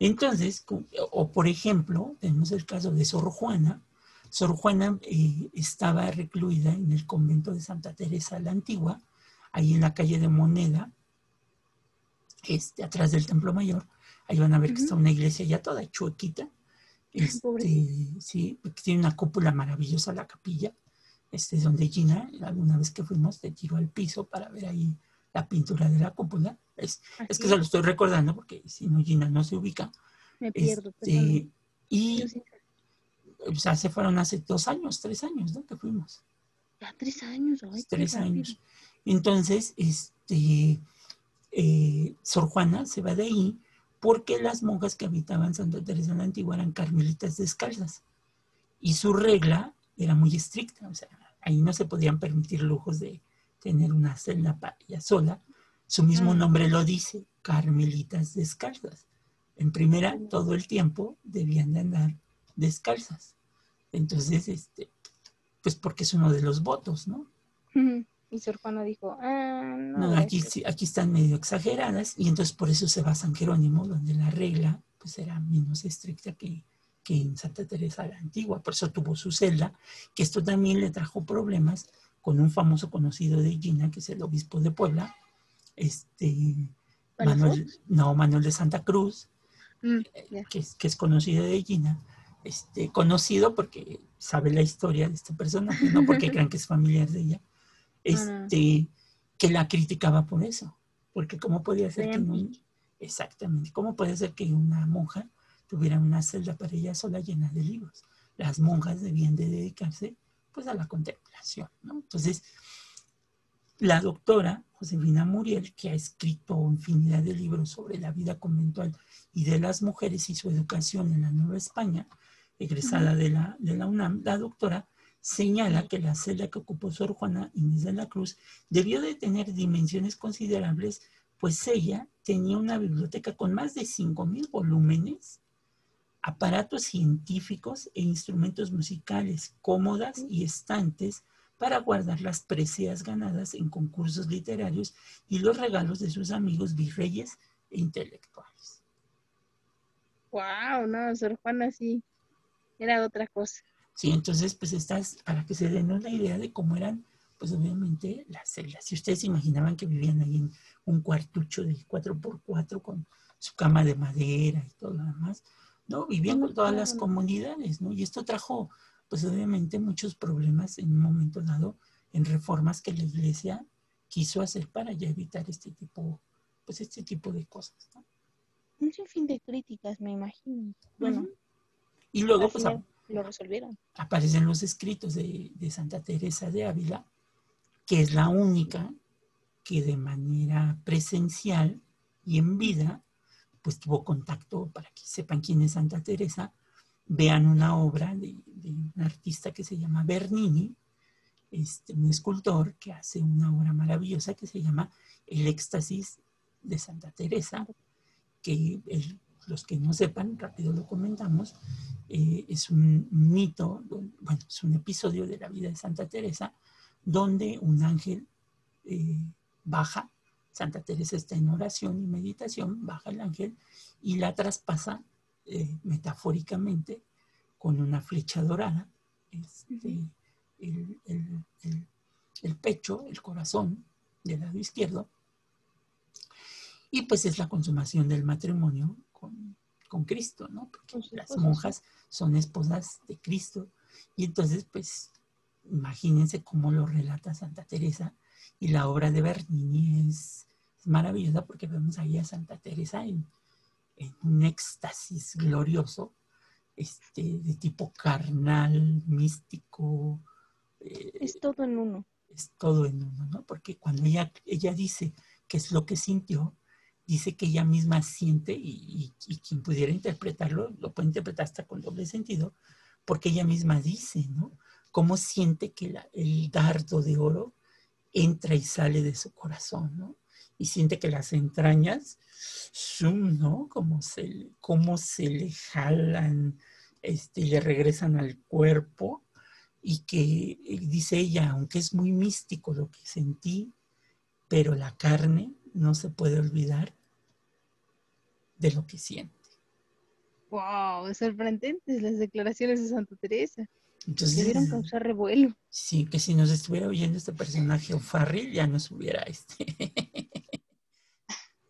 Entonces, o por ejemplo, tenemos el caso de Sor Juana. Sor Juana eh, estaba recluida en el convento de Santa Teresa la Antigua, ahí en la calle de Moneda, este, atrás del Templo Mayor. Ahí van a ver que está una iglesia ya toda chuequita. Este, sí, porque tiene una cúpula maravillosa la capilla. Este es donde Gina, alguna vez que fuimos, te tiró al piso para ver ahí la pintura de la cúpula. Es, es que se lo estoy recordando porque si no Gina no se ubica. Me pierdo, perdón. Este, y, o sea, se fueron hace dos años, tres años, ¿no? Que fuimos. Ya tres años, ay, tres rápido. años. Entonces, este, eh, Sor Juana se va de ahí porque las monjas que habitaban Santa Teresa de la Antigua eran carmelitas descalzas y su regla era muy estricta, o sea, ahí no se podían permitir lujos de tener una celda para ella sola. Su mismo nombre lo dice, carmelitas descalzas. En primera, todo el tiempo debían de andar descalzas. Entonces, este, pues porque es uno de los votos, ¿no? Y Sor Juana dijo, ah, no. No, aquí, gracias". sí- aquí están medio exageradas y entonces por eso se va a San Jerónimo, donde la regla pues era menos estricta que, que en Santa Teresa la Antigua. Por eso tuvo su celda, que esto también le trajo problemas con un famoso conocido de Gina, que es el obispo de Puebla, este. Manuel, no, Manuel de Santa Cruz, Mm, ya. que es, que es conocido de Gina, este, conocido porque sabe la historia de este personaje, no porque crean que es familiar de ella, no. este, que la criticaba por eso, porque cómo podía ser que exactamente, cómo puede ser que una monja tuviera una celda para ella sola llena de libros. Las monjas debían de dedicarse pues a la contemplación, ¿no? Entonces, la doctora Josefina Muriel, que ha escrito infinidad de libros sobre la vida conventual y de las mujeres y su educación en la Nueva España, egresada de, la, de la UNAM, la doctora señala que la celda que ocupó Sor Juana Inés de la Cruz debió de tener dimensiones considerables, pues ella tenía una biblioteca con más de 5.000 volúmenes, aparatos científicos e instrumentos musicales, cómodas y estantes para guardar las preseas ganadas en concursos literarios y los regalos de sus amigos virreyes e intelectuales. Wow, no, Sor Juana sí. Era otra cosa. Sí, entonces, pues estas, para que se den una idea de cómo eran, pues obviamente las celdas. Si ustedes se imaginaban que vivían ahí en un cuartucho de 4x4 con su cama de madera y todo lo demás, no, vivían con todas las comunidades, ¿no? Y esto trajo, pues obviamente, muchos problemas en un momento dado en reformas que la iglesia quiso hacer para ya evitar este tipo, pues este tipo de cosas, ¿no? Un sinfín de críticas, me imagino. Bueno. Y luego, pues, lo resolvieron. aparecen los escritos de, de Santa Teresa de Ávila, que es la única que de manera presencial y en vida, pues tuvo contacto, para que sepan quién es Santa Teresa, vean una obra de, un artista que se llama Bernini, este, un escultor que hace una obra maravillosa que se llama El éxtasis de Santa Teresa, que los que no sepan, rápido lo comentamos, eh, es un mito, bueno, es un episodio de la vida de Santa Teresa, donde un ángel eh, baja, Santa Teresa está en oración y meditación, baja el ángel y la traspasa eh, metafóricamente con una flecha dorada, este, el, el- el- el pecho, el corazón del lado izquierdo, y pues es la consumación del matrimonio con, con Cristo, ¿no? Porque las monjas son esposas de Cristo. Y entonces, pues, imagínense cómo lo relata Santa Teresa. Y la obra de Bernini es, es maravillosa porque vemos ahí a Santa Teresa en, en un éxtasis glorioso, este, de tipo carnal, místico. eh, Es todo en uno. es todo en uno, ¿no? Porque cuando ella, ella dice qué es lo que sintió, dice que ella misma siente y, y- y quien pudiera interpretarlo lo puede interpretar hasta con doble sentido, porque ella misma dice, ¿no? Cómo siente que la- el dardo de oro entra y sale de su corazón, ¿no? Y siente que las entrañas, zoom, ¿no? Como se, cómo se le jalan este, y le regresan al cuerpo y que dice ella, aunque es muy místico lo que sentí, pero la carne no se puede olvidar de lo que siente. Wow, sorprendentes las declaraciones de Santa Teresa. Entonces, Debieron causar revuelo. sí, que si nos estuviera oyendo este personaje O'Farrill, ya nos hubiera este.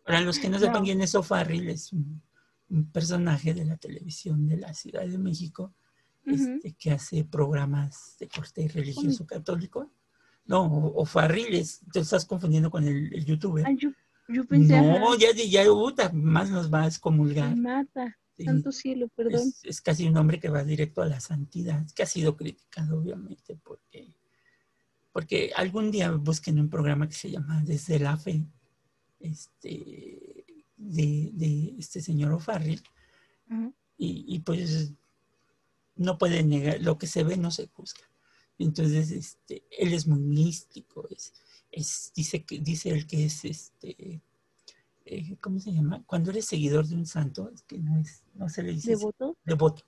Para los que no sepan quién es O'Farrill, es un, un personaje de la televisión de la Ciudad de México este, que hace programas de corte religioso católico. No, O'Farrill es, te estás confundiendo con el, el youtuber. Ay, yo, yo pensé, No, ya, ya, puta, más nos va a excomulgar. me mata. Santo cielo, perdón. es, es casi un hombre que va directo a la santidad, que ha sido criticado obviamente porque, porque algún día busquen un programa que se llama Desde la Fe, este, de, de este señor O'Farrill, Ajá. y, y, pues no puede negar, lo que se ve no se juzga. Entonces, este, él es muy místico, es, es, dice, que, dice él que es, este, eh, ¿cómo se llama? Cuando eres seguidor de un santo, es que no, es, no se le dice así, ¿Devoto? devoto,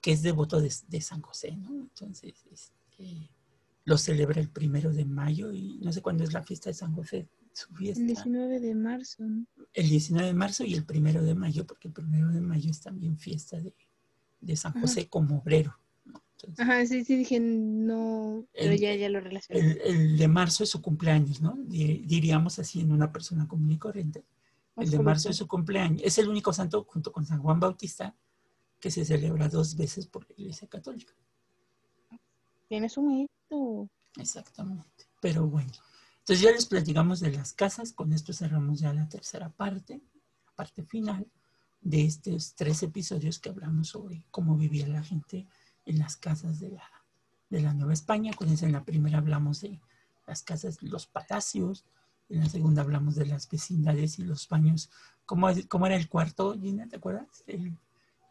que es devoto de, de San José, ¿no? Entonces, este, lo celebra el primero de mayo y no sé cuándo es la fiesta de San José, su fiesta El 19 de marzo, ¿no? el 19 de marzo y el primero de mayo, porque el primero de mayo es también fiesta de, de San Ajá. José como obrero. ¿no? Entonces, Ajá, sí, sí, dije no, pero El- ya, ya lo relacioné. el, el de marzo es su cumpleaños, ¿no? Di- Diríamos así en una persona común y corriente. El de marzo es su cumpleaños. Es el único santo junto con San Juan Bautista que se celebra dos veces por la Iglesia Católica. Tiene su mérito. Exactamente. Pero bueno, entonces ya les platicamos de las casas. Con esto cerramos ya la tercera parte, la parte final de estos tres episodios que hablamos sobre cómo vivía la gente en las casas de la, de la Nueva España. Acuérdense, en la primera hablamos de las casas, los palacios. En la segunda hablamos de las vecindades y los baños. ¿Cómo, es- cómo era el cuarto, Gina? ¿Te acuerdas? El,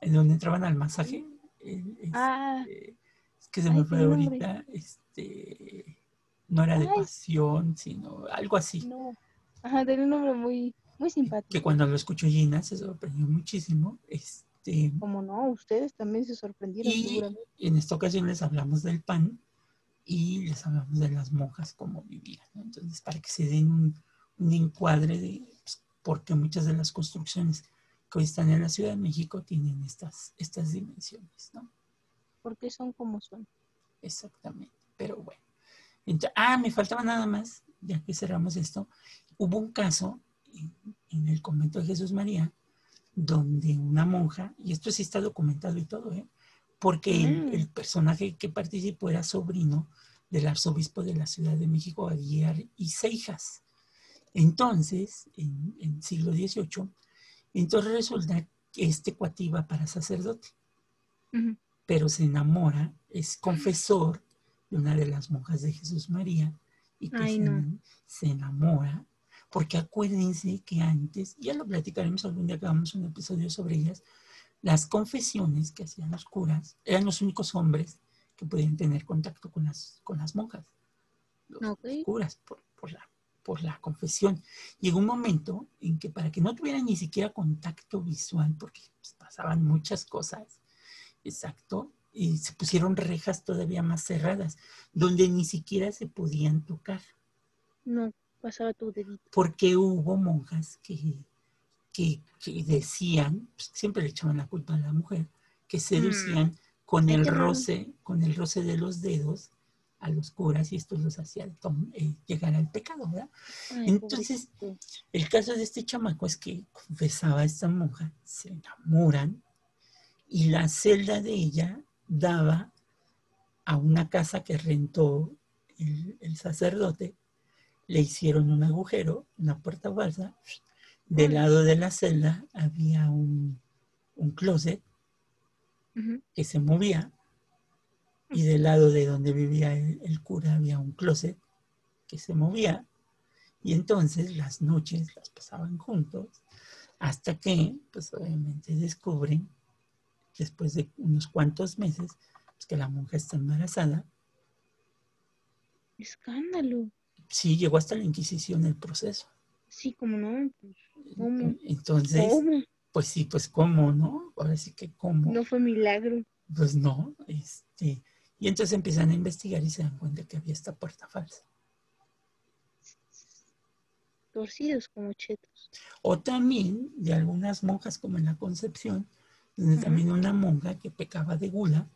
en donde entraban al masaje. El- este, Ah, es que se Ay, me fue nombre. ahorita. Este, no era de Ay. pasión, sino algo así. no. Ajá, tiene un nombre muy, muy Que simpático. cuando lo escuchó Gina se sorprendió muchísimo. Este, Como no, ustedes también se sorprendieron y seguramente. en esta ocasión les hablamos del pan y les hablamos de las monjas, cómo vivían. ¿no? Entonces, para que se den un, un encuadre de pues, por qué muchas de las construcciones que hoy están en la Ciudad de México tienen estas, estas dimensiones, ¿no? Porque son como son. Exactamente. Pero bueno. Ah, me faltaba nada más, ya que cerramos esto. Hubo un caso en, en el convento de Jesús María donde una monja, y esto sí está documentado y todo, ¿eh? porque el, Mm. el personaje que participó era sobrino del arzobispo de la Ciudad de México, Aguiar y Seijas. Entonces, en, en siglo XVIII, entonces resulta que este cuate iba para sacerdote pero se enamora, es confesor de una de las monjas de Jesús María y que Ay, se, no. se enamora, porque acuérdense que antes, ya lo platicaremos algún día que hagamos un episodio sobre ellas, las confesiones que hacían los curas eran los únicos hombres que podían tener contacto con las, con las monjas, los Ok. curas, por, por la, por la confesión. Llegó un momento en que para que no tuvieran ni siquiera contacto visual, porque pues, pasaban muchas cosas, exacto, y se pusieron rejas todavía más cerradas, donde ni siquiera se podían tocar, No, pasaba tu dedito. porque hubo monjas que, que, que decían, pues, siempre le echaban la culpa a la mujer, que seducían con Ay, el roce, con el roce de los dedos a los curas y esto los hacía eh, llegar al pecado, ¿verdad? Ay, Entonces, pobrecito. El caso de este chamaco es que confesaba a esta monja, se enamoran y la celda de ella daba a una casa que rentó el, el sacerdote, le hicieron un agujero, una puerta falsa, del lado de la celda había un, un closet que se movía y del lado de donde vivía el, el cura había un closet que se movía. Y entonces las noches las pasaban juntos hasta que pues obviamente descubren después de unos cuantos meses pues, que la monja está embarazada Escándalo. sí llegó hasta la inquisición el proceso Sí, como no. pues, ¿Cómo? entonces ¿Cómo? pues sí pues cómo no ahora sí que cómo No fue milagro. Pues no, este, y entonces empiezan a investigar y se dan cuenta que había esta puerta falsa. Torcidos como chetos. O también de algunas monjas como en la Concepción. También una monja que pecaba de gula,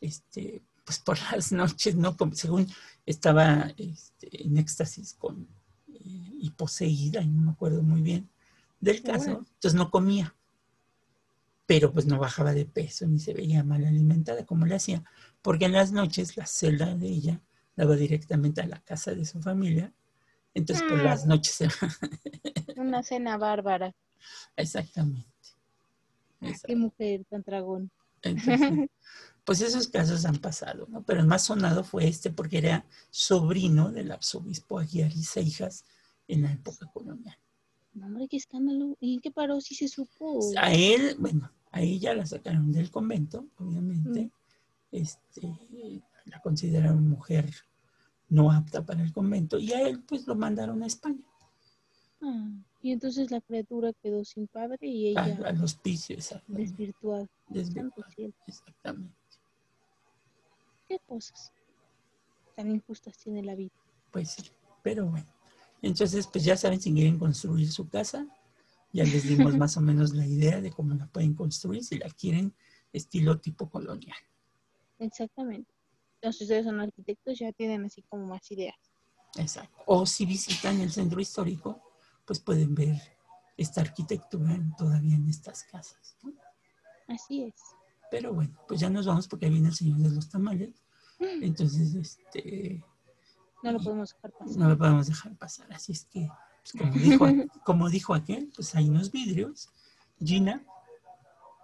este, pues por las noches, ¿no? Como según estaba este, en éxtasis con, eh, y poseída, y no me acuerdo muy bien del caso, entonces no comía. Pero pues no bajaba de peso ni se veía mal alimentada como le hacía, porque en las noches la celda de ella daba directamente a la casa de su familia. Entonces por las noches se Una cena bárbara. Exactamente. Qué mujer tan dragón. Entonces, pues esos casos han pasado, ¿no? Pero el más sonado fue este porque era sobrino del arzobispo Aguiar y Seijas en la época colonial. Hombre, qué escándalo. ¿Y en qué paró? Sí se supo. A él, bueno, a ella la sacaron del convento, obviamente. Este, la consideraron mujer no apta para el convento y a él pues lo mandaron a España, Ah, y entonces la criatura quedó sin padre y ella al hospicio, exacto. desvirtuada. Cielo. Exactamente. ¿Qué cosas tan injustas tiene la vida? Pues sí, pero bueno. Entonces, pues ya saben, si quieren construir su casa, ya les dimos más o menos la idea de cómo la pueden construir, si la quieren estilo tipo colonial. Exactamente. Entonces ustedes son arquitectos, ya tienen así como más ideas. Exacto. O si visitan el centro histórico, pues pueden ver esta arquitectura en- todavía en estas casas. ¿no? Así es. Pero bueno, pues ya nos vamos porque ahí viene el señor de los tamales. Entonces, este, No lo podemos dejar pasar. no lo podemos dejar pasar. Así es que, pues, como, dijo, como dijo aquel, pues hay unos vidrios. Gina,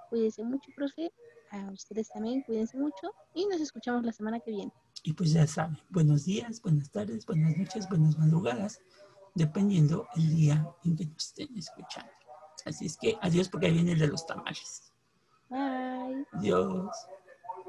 Cuídense mucho, profe. A ustedes también, cuídense mucho. Y nos escuchamos la semana que viene. y pues ya saben, buenos días, buenas tardes, buenas noches, buenas madrugadas, dependiendo el día en que nos estén escuchando. Así es que adiós porque ahí viene el de los tamales. Bye. Adiós.